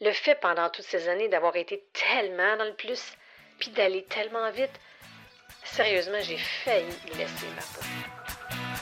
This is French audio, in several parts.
Le fait pendant toutes ces années d'avoir été tellement dans le plus, puis d'aller tellement vite, sérieusement, j'ai failli laisser ma peau.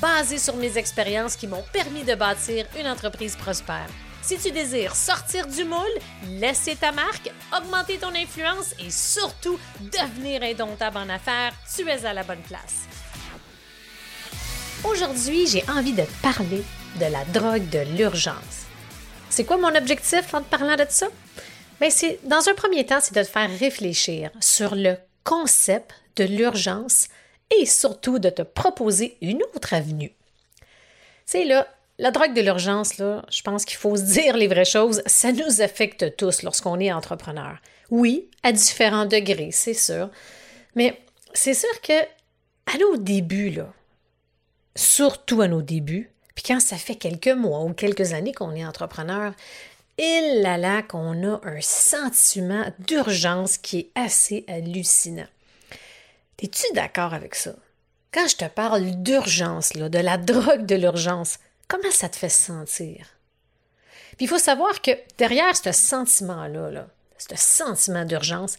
basées sur mes expériences qui m'ont permis de bâtir une entreprise prospère. Si tu désires sortir du moule, laisser ta marque, augmenter ton influence et surtout devenir indomptable en affaires, tu es à la bonne place. Aujourd'hui, j'ai envie de parler de la drogue de l'urgence. C'est quoi mon objectif en te parlant de ça? Bien, c'est, dans un premier temps, c'est de te faire réfléchir sur le concept de l'urgence et surtout de te proposer une autre avenue. Sais, là, la drogue de l'urgence, là, je pense qu'il faut se dire les vraies choses, ça nous affecte tous lorsqu'on est entrepreneur. Oui, à différents degrés, c'est sûr. Mais c'est sûr que à nos débuts, là, surtout à nos débuts, puis quand ça fait quelques mois ou quelques années qu'on est entrepreneur, il là là qu'on a un sentiment d'urgence qui est assez hallucinant. Es-tu d'accord avec ça? Quand je te parle d'urgence, de la drogue de l'urgence, comment ça te fait sentir? Puis il faut savoir que derrière ce sentiment-là, là, ce sentiment d'urgence,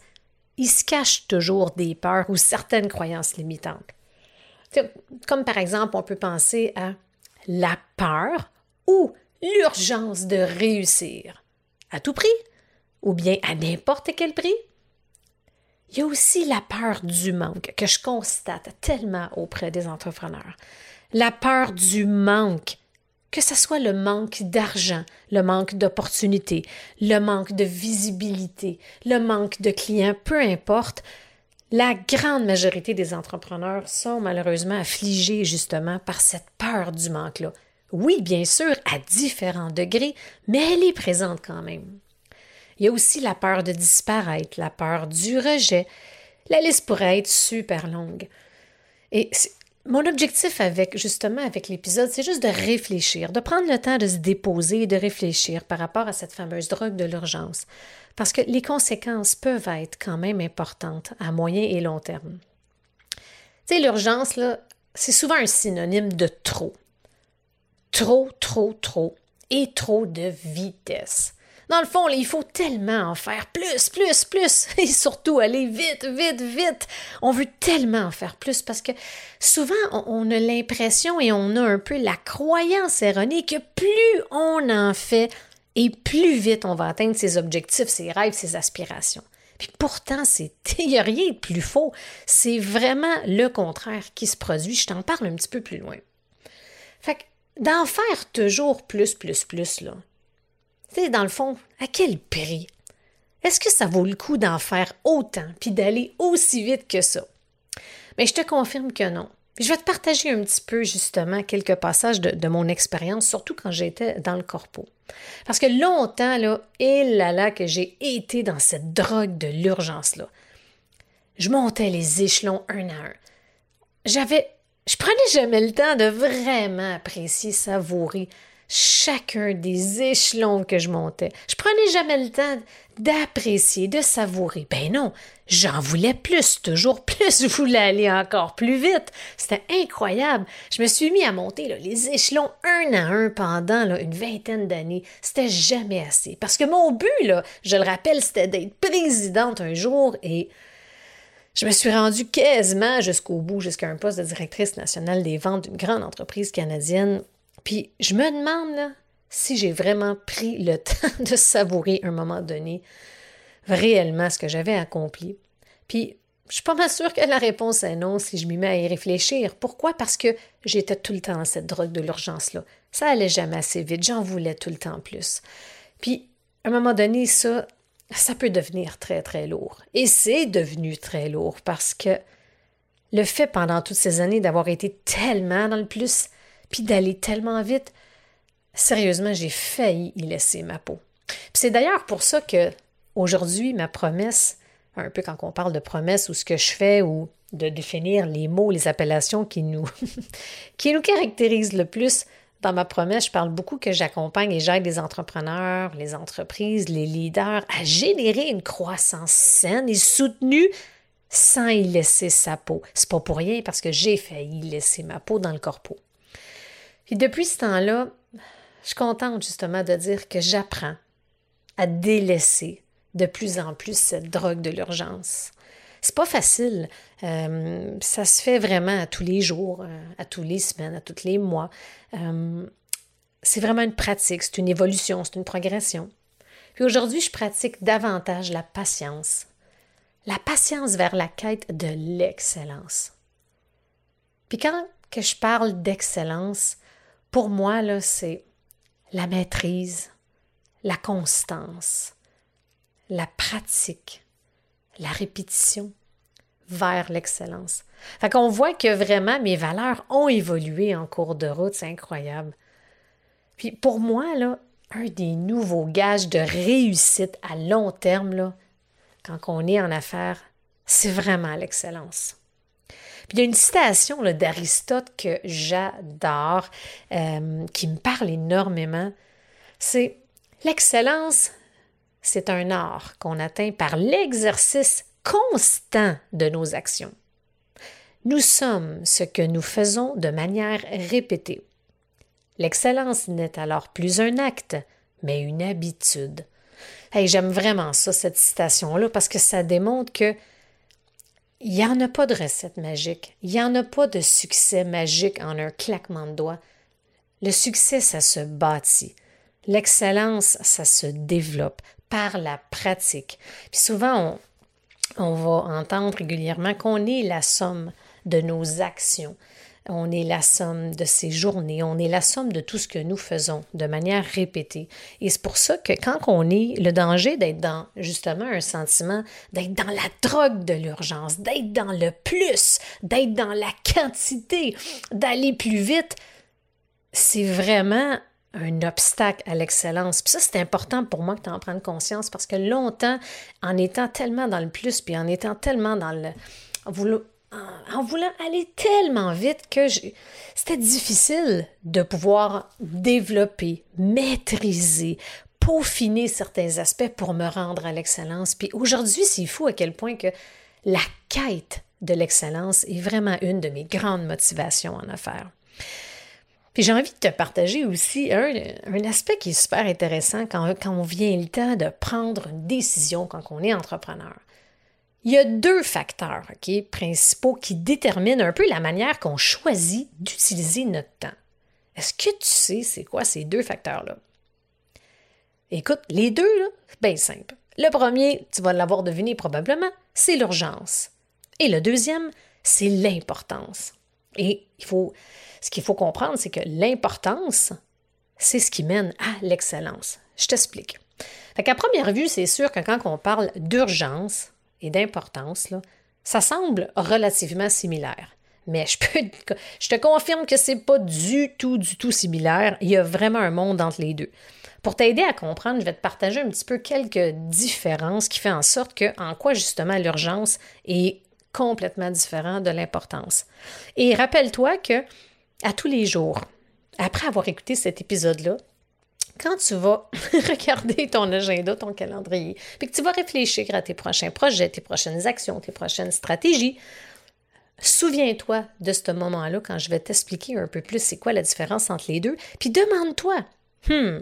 il se cache toujours des peurs ou certaines croyances limitantes. Comme par exemple, on peut penser à la peur ou l'urgence de réussir à tout prix ou bien à n'importe quel prix? Il y a aussi la peur du manque que je constate tellement auprès des entrepreneurs. La peur du manque que ce soit le manque d'argent, le manque d'opportunités, le manque de visibilité, le manque de clients, peu importe, la grande majorité des entrepreneurs sont malheureusement affligés justement par cette peur du manque-là. Oui, bien sûr, à différents degrés, mais elle est présente quand même. Il y a aussi la peur de disparaître, la peur du rejet. La liste pourrait être super longue. Et mon objectif avec justement avec l'épisode, c'est juste de réfléchir, de prendre le temps de se déposer et de réfléchir par rapport à cette fameuse drogue de l'urgence, parce que les conséquences peuvent être quand même importantes à moyen et long terme. Tu sais, l'urgence, là, c'est souvent un synonyme de trop. Trop, trop, trop et trop de vitesse. Dans le fond, il faut tellement en faire plus, plus, plus, et surtout aller vite, vite, vite. On veut tellement en faire plus parce que souvent, on a l'impression et on a un peu la croyance erronée que plus on en fait, et plus vite on va atteindre ses objectifs, ses rêves, ses aspirations. Puis pourtant, c'est rien de plus faux. C'est vraiment le contraire qui se produit. Je t'en parle un petit peu plus loin. Fait que d'en faire toujours plus, plus, plus, là, tu dans le fond, à quel prix? Est-ce que ça vaut le coup d'en faire autant puis d'aller aussi vite que ça? Mais je te confirme que non. je vais te partager un petit peu justement quelques passages de, mon expérience, surtout quand j'étais dans le corpo. Parce que longtemps, là, et là là, que j'ai été dans cette drogue de l'urgence-là. Je montais les échelons un à un. J'avais. Je prenais jamais le temps de vraiment apprécier, savourer chacun des échelons que je montais. Je prenais jamais le temps d'apprécier, de savourer. Ben non, j'en voulais plus, toujours plus. Je voulais aller encore plus vite. C'était incroyable. Je me suis mis à monter les échelons un à un pendant une vingtaine d'années. C'était jamais assez. Parce que mon but, je le rappelle, c'était d'être présidente un jour et je me suis rendue quasiment jusqu'au bout, jusqu'à un poste de directrice nationale des ventes d'une grande entreprise canadienne puis je me demande si j'ai vraiment pris le temps de savourer un moment donné réellement ce que j'avais accompli. Puis je suis pas mal sûre que la réponse est non si je m'y mets à y réfléchir. Pourquoi? Parce que j'étais tout le temps dans cette drogue de l'urgence-là. Ça allait jamais assez vite, j'en voulais tout le temps plus. Puis, à un moment donné, ça, ça peut devenir très, très lourd. Et c'est devenu très lourd parce que le fait pendant toutes ces années d'avoir été tellement dans le plus, puis d'aller tellement vite. Sérieusement, j'ai failli y laisser ma peau. c'est d'ailleurs pour ça que aujourd'hui, ma promesse, un peu quand on parle de promesse ou ce que je fais ou de définir les mots, les appellations qui nous, qui nous caractérisent le plus, dans ma promesse, je parle beaucoup que j'accompagne et j'aide les entrepreneurs, les entreprises, les leaders à générer une croissance saine et soutenue sans y laisser sa peau. C'est pas pour rien parce que j'ai failli laisser ma peau dans le corpo. Et depuis ce temps-là, je suis contente justement de dire que j'apprends à délaisser de plus en plus cette drogue de l'urgence. C'est pas facile. Euh, ça se fait vraiment à tous les jours, euh, à tous les semaines, à tous les mois. Euh, c'est vraiment une pratique, c'est une évolution, c'est une progression. Puis aujourd'hui, je pratique davantage la patience. La patience vers la quête de l'excellence. Puis quand que je parle d'excellence, pour moi, là, c'est la maîtrise, la constance, la pratique, la répétition vers l'excellence. Fait qu'on voit que vraiment mes valeurs ont évolué en cours de route, c'est incroyable. Puis pour moi, un des nouveaux gages de réussite à long terme, quand on est en affaires, c'est vraiment l'excellence. Il y a une citation d'Aristote que j'adore, euh, qui me parle énormément. C'est L'excellence, c'est un art qu'on atteint par l'exercice constant de nos actions. Nous sommes ce que nous faisons de manière répétée. L'excellence n'est alors plus un acte, mais une habitude. J'aime vraiment ça, cette citation-là, parce que ça démontre que il n'y en a pas de recette magique. Il n'y en a pas de succès magique en un claquement de doigts. Le succès, ça se bâtit. L'excellence, ça se développe par la pratique. Puis souvent, on, on va entendre régulièrement qu'on est la somme de nos actions. On est la somme de ces journées, on est la somme de tout ce que nous faisons de manière répétée. Et c'est pour ça que quand on est, le danger d'être dans justement un sentiment, d'être dans la drogue de l'urgence, d'être dans le plus, d'être dans la quantité, d'aller plus vite, c'est vraiment un obstacle à l'excellence. Puis ça, c'est important pour moi que tu en prennes conscience parce que longtemps, en étant tellement dans le plus, puis en étant tellement dans le... En voulant, aller tellement vite que c'était difficile de pouvoir développer, maîtriser, peaufiner certains aspects pour me rendre à l'excellence. Puis aujourd'hui, c'est fou à quel point que la quête de l'excellence est vraiment une de mes grandes motivations en affaires. Puis j'ai envie de te partager aussi un, aspect qui est super intéressant quand, quand on vient le temps de prendre une décision quand on est entrepreneur. Il y a deux facteurs principaux qui déterminent un peu la manière qu'on choisit d'utiliser notre temps. Est-ce que tu sais c'est quoi ces deux facteurs-là? Écoute, les deux, c'est bien simple. Le premier, tu vas l'avoir deviné probablement, c'est l'urgence. Et le deuxième, c'est l'importance. Et il faut, ce qu'il faut comprendre, c'est que l'importance, c'est ce qui mène à l'excellence. Je t'explique. À première vue, c'est sûr que quand on parle d'urgence et d'importance, ça semble relativement similaire. Mais je, peux, je te confirme que c'est pas du tout, du tout similaire. Il y a vraiment un monde entre les deux. Pour t'aider à comprendre, je vais te partager un petit peu quelques différences qui font en sorte que, en quoi justement l'urgence est complètement différent de l'importance. Et rappelle-toi que à tous les jours, après avoir écouté cet épisode-là, quand tu vas regarder ton agenda, ton calendrier, puis que tu vas réfléchir à tes prochains projets, tes prochaines actions, tes prochaines stratégies, souviens-toi de ce moment-là quand je vais t'expliquer un peu plus c'est quoi la différence entre les deux, puis demande-toi, hmm,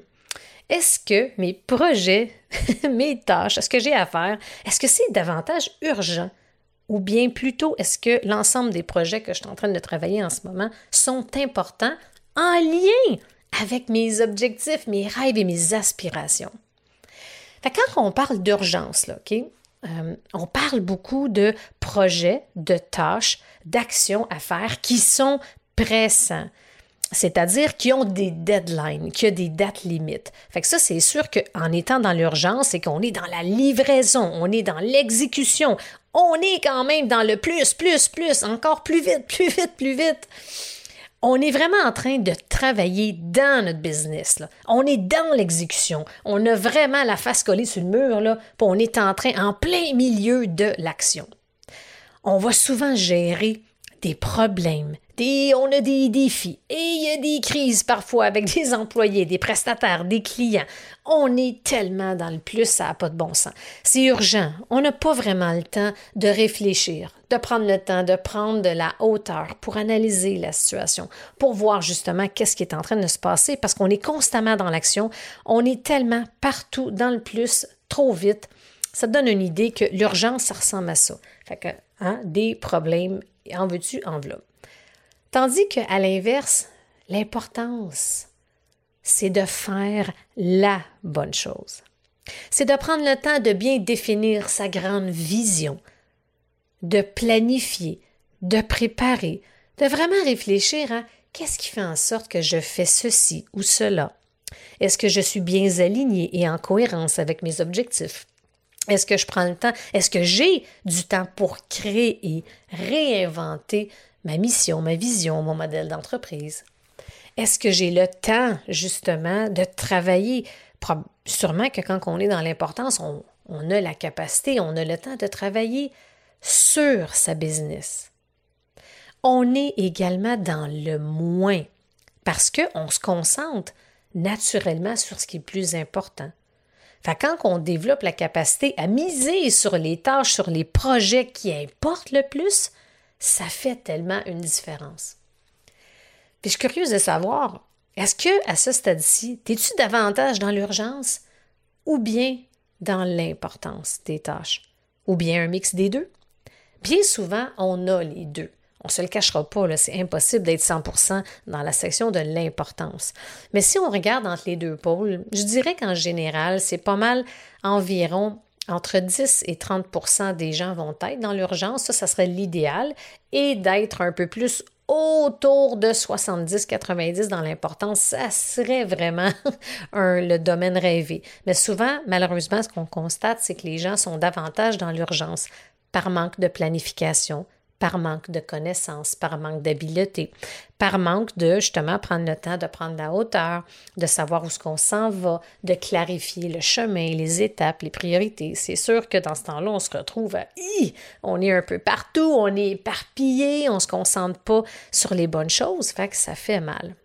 est-ce que mes projets, mes tâches, ce que j'ai à faire, est-ce que c'est davantage urgent ou bien plutôt est-ce que l'ensemble des projets que je suis en train de travailler en ce moment sont importants en lien avec mes objectifs, mes rêves et mes aspirations? quand on parle d'urgence, euh, on parle beaucoup de projets, de tâches, d'actions à faire qui sont pressants c'est-à-dire qui ont des deadlines, qui ont des dates limites. Fait que ça, c'est sûr qu'en étant dans l'urgence, c'est qu'on est dans la livraison, on est dans l'exécution, on est quand même dans le plus, plus, plus, encore plus vite, plus vite, plus vite. On est vraiment en train de travailler dans notre business. On est dans l'exécution. On a vraiment la face collée sur le mur, on est en train, en plein milieu de l'action. On va souvent gérer des problèmes, on a des défis et il y a des crises parfois avec des employés, des prestataires, des clients. On est tellement dans le plus, ça n'a pas de bon sens. C'est urgent. On n'a pas vraiment le temps de réfléchir, de prendre le temps, de prendre de la hauteur pour analyser la situation, pour voir justement qu'est-ce qui est en train de se passer parce qu'on est constamment dans l'action. On est tellement partout dans le plus, trop vite. Ça donne une idée que l'urgence, ça ressemble à ça. Fait que, hein, des problèmes, en veux-tu, enveloppe. Tandis qu'à l'inverse, l'importance, c'est de faire la bonne chose. C'est de prendre le temps de bien définir sa grande vision, de planifier, de préparer, de vraiment réfléchir à qu'est-ce qui fait en sorte que je fais ceci ou cela. Est-ce que je suis bien aligné et en cohérence avec mes objectifs? Est-ce que je prends le temps? Est-ce que j'ai du temps pour créer réinventer ma mission, ma vision, mon modèle d'entreprise? Est-ce que j'ai le temps, justement, de travailler? Sûrement que quand on est dans l'importance, on, a la capacité, on a le temps de travailler sur sa business. On est également dans le moins parce qu'on se concentre naturellement sur ce qui est plus important. Quand on développe la capacité à miser sur les tâches, sur les projets qui importent le plus, ça fait tellement une différence. Puis je suis curieuse de savoir, est-ce que à ce stade-ci, es-tu davantage dans l'urgence ou bien dans l'importance des tâches? Ou bien un mix des deux? Bien souvent, on a les deux. On ne se le cachera pas, c'est impossible d'être 100% dans la section de l'importance. Mais si on regarde entre les deux pôles, je dirais qu'en général, c'est pas mal environ entre 10 et 30% des gens vont être dans l'urgence, ça, ça serait l'idéal, et d'être un peu plus autour de 70-90 dans l'importance, ça serait vraiment le domaine rêvé. Mais souvent, malheureusement, ce qu'on constate, c'est que les gens sont davantage dans l'urgence par manque de planification, par manque de connaissances, par manque d'habileté, par manque de justement prendre le temps de prendre la hauteur, de savoir où ce qu'on s'en va, de clarifier le chemin, les étapes, les priorités. C'est sûr que dans ce temps-là, on se retrouve à on est un peu partout, on est éparpillé, on se concentre pas sur les bonnes choses, fait que ça fait mal.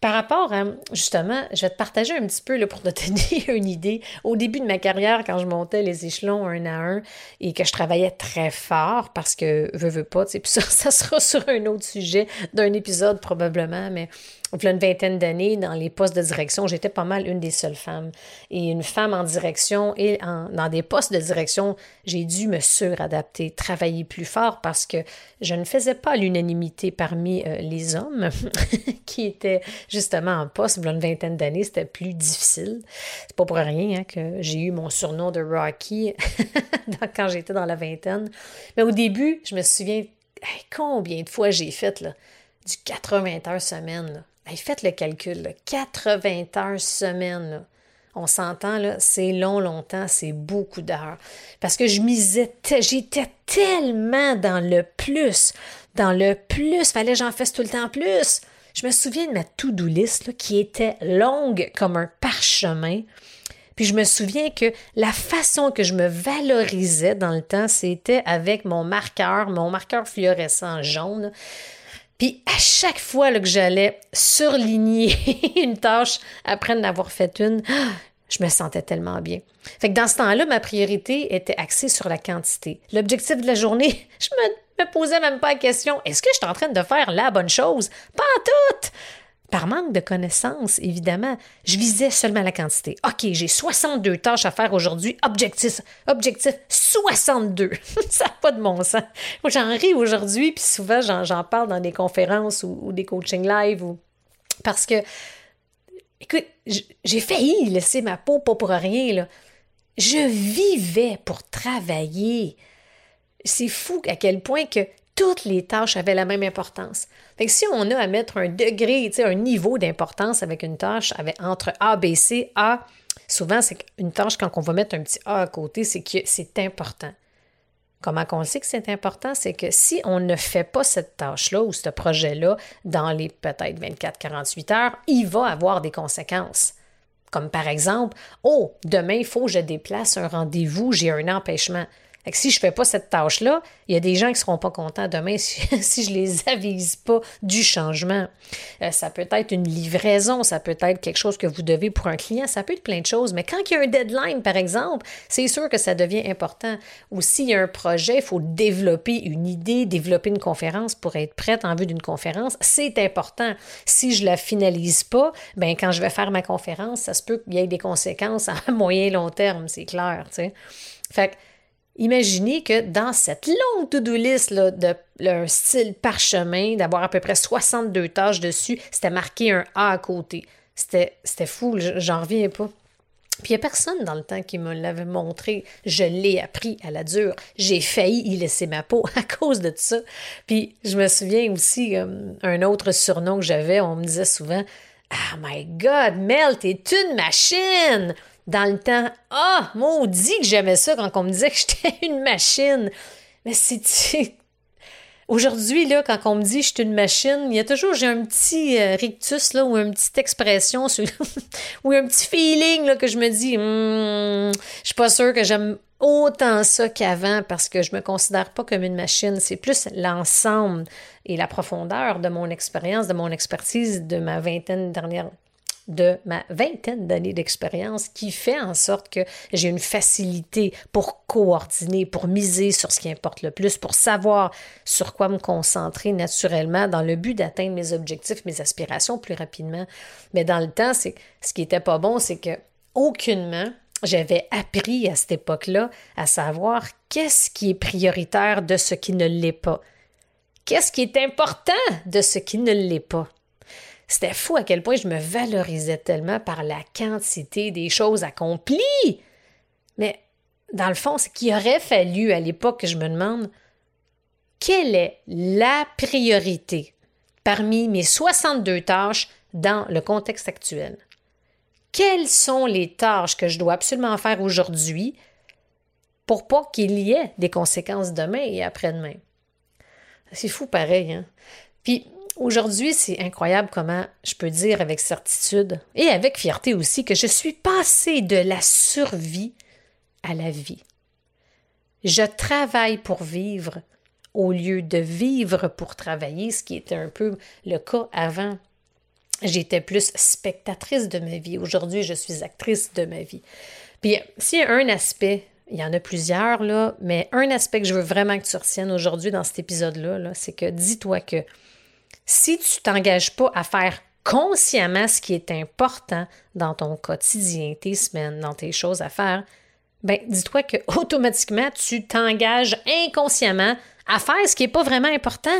Par rapport à, justement, je vais te partager un petit peu là, pour te donner une idée. Au début de ma carrière, quand je montais les échelons un à un et que je travaillais très fort parce que, veux, veux pas, puis ça, ça sera sur un autre sujet d'un épisode probablement, mais a une vingtaine d'années, dans les postes de direction, j'étais pas mal une des seules femmes. Et une femme en direction et dans des postes de direction, j'ai dû me suradapter, travailler plus fort parce que je ne faisais pas l'unanimité parmi euh, les hommes qui étaient justement en poste. A une vingtaine d'années, c'était plus difficile. C'est pas pour rien hein, que j'ai eu mon surnom de Rocky quand j'étais dans la vingtaine. Mais au début, je me souviens combien de fois j'ai fait du 80 heures semaine faites le calcul, 80 heures semaine. On s'entend, c'est long, longtemps, c'est beaucoup d'heures. Parce que je misais, j'étais tellement dans le plus, dans le plus, fallait que j'en fasse tout le temps plus. Je me souviens de ma to-do list qui était longue comme un parchemin. Puis je me souviens que la façon que je me valorisais dans le temps, c'était avec mon marqueur, mon marqueur fluorescent jaune. Puis à chaque fois que j'allais surligner une tâche après en avoir fait une, je me sentais tellement bien. Fait que dans ce temps-là, ma priorité était axée sur la quantité. L'objectif de la journée, je me, me posais même pas la question est-ce que je suis en train de faire la bonne chose? Pas tout par manque de connaissances, évidemment, je visais seulement la quantité. OK, j'ai 62 tâches à faire aujourd'hui. Objectif, objectif 62. ça n'a pas de bon sens. Moi, j'en ris aujourd'hui, puis souvent, j'en parle dans des conférences ou, des coachings live. Ou... Parce que, écoute, j'ai failli laisser ma peau pas pour rien. Là. Je vivais pour travailler. C'est fou à quel point que toutes les tâches avaient la même importance. Fait si on a à mettre un degré, un niveau d'importance avec une tâche avec, entre A, B, C, A, souvent c'est une tâche quand on va mettre un petit A à côté, c'est que c'est important. Comment on sait que c'est important? C'est que si on ne fait pas cette tâche-là ou ce projet-là dans les peut-être 24-48 heures, il va avoir des conséquences. Comme par exemple, oh, demain, il faut que je déplace un rendez-vous, j'ai un empêchement si je ne fais pas cette tâche-là, il y a des gens qui ne seront pas contents demain si, je ne les avise pas du changement. Euh, ça peut être une livraison, ça peut être quelque chose que vous devez pour un client, ça peut être plein de choses. Mais quand il y a un deadline, par exemple, c'est sûr que ça devient important. Ou s'il y a un projet, il faut développer une idée, développer une conférence pour être prête en vue d'une conférence. C'est important. Si je ne la finalise pas, ben quand je vais faire ma conférence, ça se peut qu'il y ait des conséquences à moyen long terme, c'est clair. sais. Fait que Imaginez que dans cette longue to-do list là, de style parchemin, d'avoir à peu près 62 tâches dessus, c'était marqué un A à côté. C'était fou, j'en reviens pas. Puis il n'y a personne dans le temps qui me l'avait montré. Je l'ai appris à la dure. J'ai failli y laisser ma peau à cause de ça. Puis je me souviens aussi, euh, un autre surnom que j'avais, on me disait souvent Ah my God, Mel, t'es une machine! Dans le temps. Ah, maudit que j'aimais ça quand on me disait que j'étais une machine. Mais c'est. Aujourd'hui, là, quand on me dit je suis une machine, il y a toujours j'ai un petit euh, rictus là, ou une petite expression ou un petit feeling là, que je me dis hmm, je suis pas sûre que j'aime autant ça qu'avant parce que je me considère pas comme une machine. C'est plus l'ensemble et la profondeur de mon expérience, de mon expertise de ma vingtaine dernière de ma vingtaine d'années d'expérience qui fait en sorte que j'ai une facilité pour coordonner, pour miser sur ce qui importe le plus, pour savoir sur quoi me concentrer naturellement dans le but d'atteindre mes objectifs, mes aspirations plus rapidement. Mais dans le temps, c'est ce qui était pas bon, c'est que aucunement j'avais appris à cette époque-là à savoir qu'est-ce qui est prioritaire de ce qui ne l'est pas. Qu'est-ce qui est important de ce qui ne l'est pas? C'était fou à quel point je me valorisais tellement par la quantité des choses accomplies. Mais dans le fond, ce qu'il aurait fallu à l'époque que je me demande quelle est la priorité parmi mes 62 tâches dans le contexte actuel? Quelles sont les tâches que je dois absolument faire aujourd'hui pour pas qu'il y ait des conséquences demain et après-demain? C'est fou pareil, hein? Puis Aujourd'hui, c'est incroyable comment je peux dire avec certitude et avec fierté aussi que je suis passée de la survie à la vie. Je travaille pour vivre au lieu de vivre pour travailler, ce qui était un peu le cas avant. J'étais plus spectatrice de ma vie. Aujourd'hui, je suis actrice de ma vie. Puis, s'il y a un aspect, il y en a plusieurs, là, mais un aspect que je veux vraiment que tu retiennes aujourd'hui dans cet épisode-là, -là, c'est que dis-toi que si tu t'engages pas à faire consciemment ce qui est important dans ton quotidien, tes semaines, dans tes choses à faire, ben dis-toi que automatiquement tu t'engages inconsciemment à faire ce qui n'est pas vraiment important.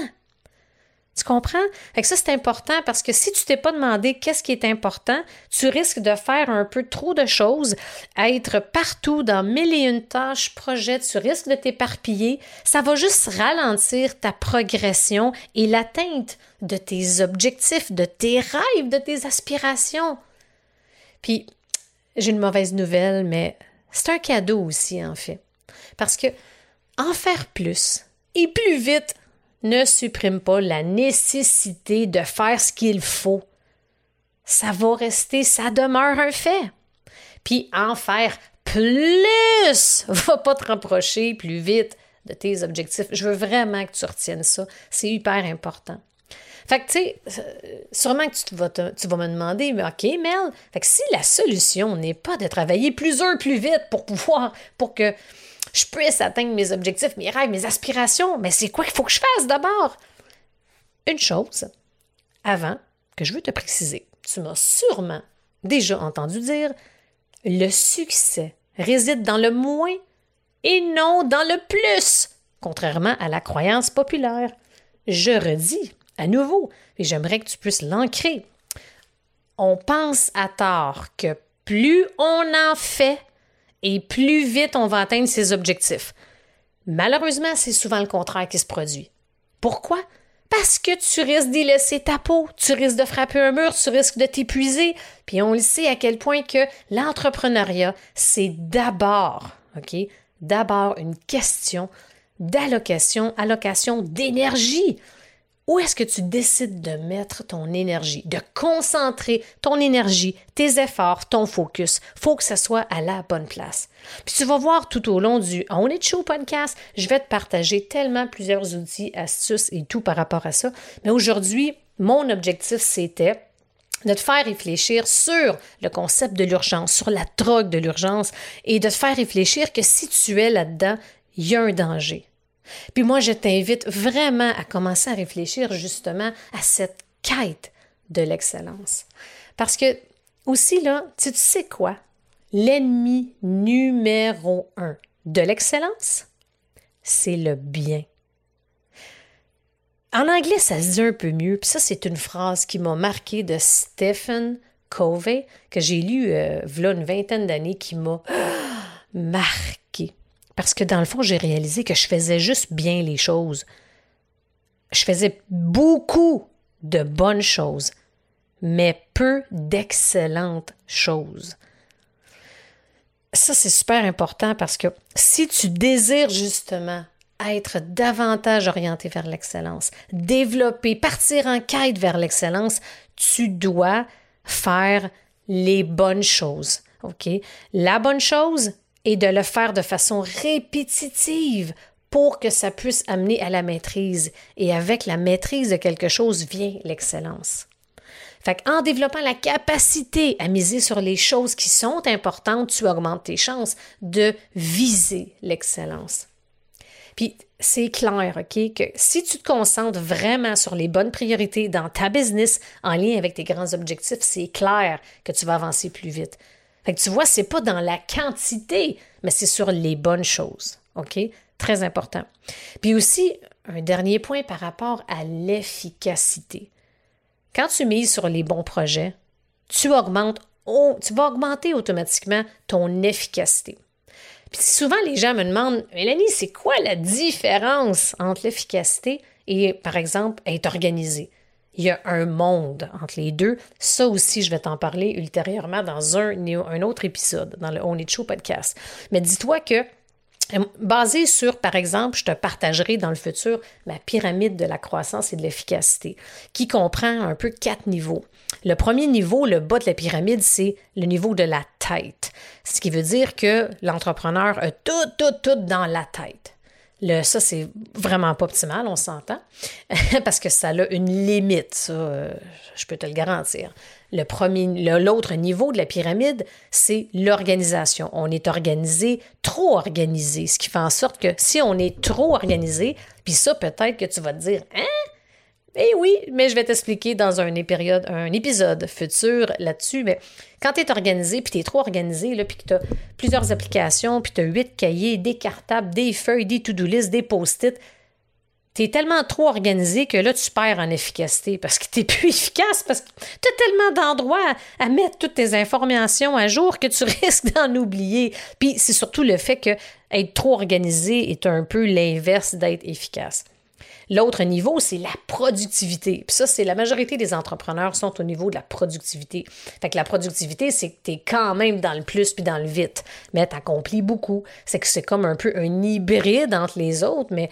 Tu comprends? Fait que ça, c'est important parce que si tu t'es pas demandé qu'est-ce qui est important, tu risques de faire un peu trop de choses, être partout dans mille et une tâches, projets, tu risques de t'éparpiller. Ça va juste ralentir ta progression et l'atteinte de tes objectifs, de tes rêves, de tes aspirations. Puis, j'ai une mauvaise nouvelle, mais c'est un cadeau aussi, en fait. Parce que en faire plus et plus vite, ne supprime pas la nécessité de faire ce qu'il faut. Ça va rester, ça demeure un fait. Puis en faire plus va pas te rapprocher plus vite de tes objectifs. Je veux vraiment que tu retiennes ça. C'est hyper important. Fait que, tu sais, euh, sûrement que tu vas, tu vas me demander, mais OK, Mel, fait que si la solution n'est pas de travailler plus heures plus vite pour pouvoir, pour que je puisse atteindre mes objectifs, mes rêves, mes aspirations. Mais c'est quoi qu'il faut que je fasse d'abord? Une chose, avant, que je veux te préciser. Tu m'as sûrement déjà entendu dire le succès réside dans le moins et non dans le plus, contrairement à la croyance populaire. Je redis à nouveau, et j'aimerais que tu puisses l'ancrer. On pense à tort que plus on en fait, et plus vite on va atteindre ses objectifs. Malheureusement, c'est souvent le contraire qui se produit. Pourquoi? Parce que tu risques d'y laisser ta peau, tu risques de frapper un mur, tu risques de t'épuiser. Puis on le sait à quel point que l'entrepreneuriat, c'est d'abord, OK? D'abord une question d'allocation, allocation d'énergie. Où est-ce que tu décides de mettre ton énergie, de concentrer ton énergie, tes efforts, ton focus? Faut que ça soit à la bonne place. Puis tu vas voir tout au long du On It Show podcast, je vais te partager tellement plusieurs outils, astuces et tout par rapport à ça. Mais aujourd'hui, mon objectif, c'était de te faire réfléchir sur le concept de l'urgence, sur la drogue de l'urgence et de te faire réfléchir que si tu es là-dedans, il y a un danger. Puis moi, je t'invite vraiment à commencer à réfléchir justement à cette quête de l'excellence. Parce que aussi, là, tu sais quoi? L'ennemi numéro un de l'excellence, c'est le bien. En anglais, ça se dit un peu mieux, puis ça, c'est une phrase qui m'a marqué de Stephen Covey, que j'ai lu euh, une vingtaine d'années, qui m'a marqué. Parce que dans le fond, j'ai réalisé que je faisais juste bien les choses. Je faisais beaucoup de bonnes choses, mais peu d'excellentes choses. Ça, c'est super important parce que si tu désires justement être davantage orienté vers l'excellence, développer, partir en quête vers l'excellence, tu dois faire les bonnes choses. OK? La bonne chose, et de le faire de façon répétitive pour que ça puisse amener à la maîtrise. Et avec la maîtrise de quelque chose vient l'excellence. Fait en développant la capacité à miser sur les choses qui sont importantes, tu augmentes tes chances de viser l'excellence. Puis c'est clair, OK, que si tu te concentres vraiment sur les bonnes priorités dans ta business en lien avec tes grands objectifs, c'est clair que tu vas avancer plus vite. Fait que tu vois, c'est pas dans la quantité, mais c'est sur les bonnes choses. OK? Très important. Puis aussi, un dernier point par rapport à l'efficacité. Quand tu mises sur les bons projets, tu tu vas augmenter automatiquement ton efficacité. Puis souvent, les gens me demandent, Mélanie, c'est quoi la différence entre l'efficacité et, par exemple, être organisé? Il y a un monde entre les deux. Ça aussi, je vais t'en parler ultérieurement dans un, autre épisode, dans le On It Show podcast. Mais dis-toi que euh, Basé sur, par exemple, je te partagerai dans le futur ma pyramide de la croissance et de l'efficacité, qui comprend un peu quatre niveaux. Le premier niveau, le bas de la pyramide, c'est le niveau de la tête, ce qui veut dire que l'entrepreneur a tout, tout, tout dans la tête. Le, ça, c'est vraiment pas optimal, on s'entend, parce que ça a une limite, ça, euh, je peux te le garantir. Le premier, l'autre niveau de la pyramide, c'est l'organisation. On est organisé, trop organisé, ce qui fait en sorte que si on est trop organisé, puis ça, peut-être que tu vas te dire, hein? Eh oui, mais je vais t'expliquer dans un, épisode futur là-dessus. Mais quand tu es organisé, puis tu es trop organisé, puis que tu as plusieurs applications, puis tu as huit cahiers, des cartables, des feuilles, des to-do list, des post-it, tu es tellement trop organisé que là, tu perds en efficacité parce que tu plus efficace, parce que tu as tellement d'endroits à, mettre toutes tes informations à jour que tu risques d'en oublier. Puis c'est surtout le fait que être trop organisé est un peu l'inverse d'être efficace. L'autre niveau, c'est la productivité. Puis ça, c'est la majorité des entrepreneurs sont au niveau de la productivité. Fait que la productivité, c'est que tu es quand même dans le plus puis dans le vite, mais tu accomplis beaucoup. C'est que c'est comme un peu un hybride entre les autres, mais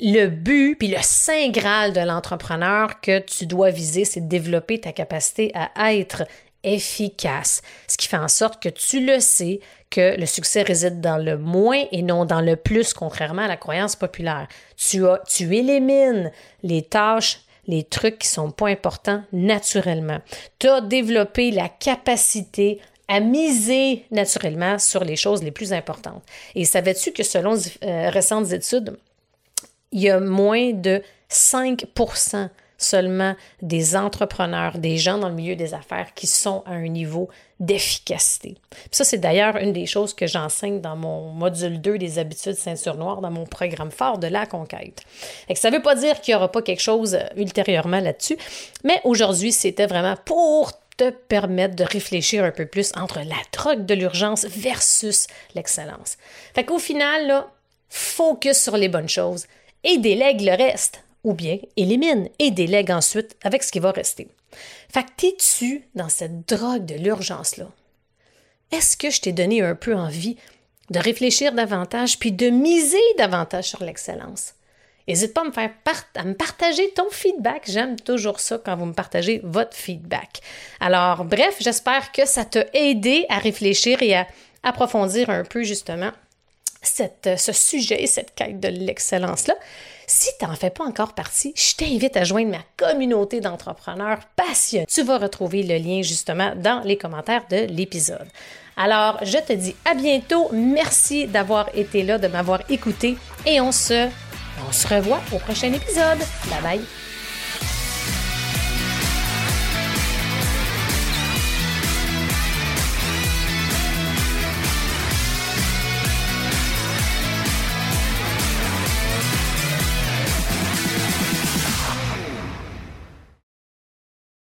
le but puis le saint graal de l'entrepreneur que tu dois viser, c'est de développer ta capacité à être efficace, ce qui fait en sorte que tu le sais que le succès réside dans le moins et non dans le plus, contrairement à la croyance populaire. Tu, as, tu élimines les tâches, les trucs qui sont pas importants naturellement. Tu as développé la capacité à miser naturellement sur les choses les plus importantes. Et savais-tu que selon euh, récentes études, il y a moins de 5 seulement des entrepreneurs, des gens dans le milieu des affaires qui sont à un niveau d'efficacité. Ça, c'est d'ailleurs une des choses que j'enseigne dans mon module 2 des habitudes ceinture noire dans mon programme fort de la conquête. Et ça ne veut pas dire qu'il n'y aura pas quelque chose euh, ultérieurement là-dessus, mais aujourd'hui, c'était vraiment pour te permettre de réfléchir un peu plus entre la drogue de l'urgence versus l'excellence. Fait qu'au final, là, focus sur les bonnes choses et délègue le reste ou bien élimine et délègue ensuite avec ce qui va rester. Fait que t'es-tu dans cette drogue de l'urgence-là? Est-ce que je t'ai donné un peu envie de réfléchir davantage, puis de miser davantage sur l'excellence? N'hésite pas à me, faire à me partager ton feedback. J'aime toujours ça quand vous me partagez votre feedback. Alors, bref, j'espère que ça t'a aidé à réfléchir et à approfondir un peu justement ce sujet, cette quête de l'excellence-là. Si tu n'en fais pas encore partie, je t'invite à joindre ma communauté d'entrepreneurs passionnés. Tu vas retrouver le lien justement dans les commentaires de l'épisode. Alors, je te dis à bientôt. Merci d'avoir été là, de m'avoir écouté et on se, on se revoit au prochain épisode. Bye bye.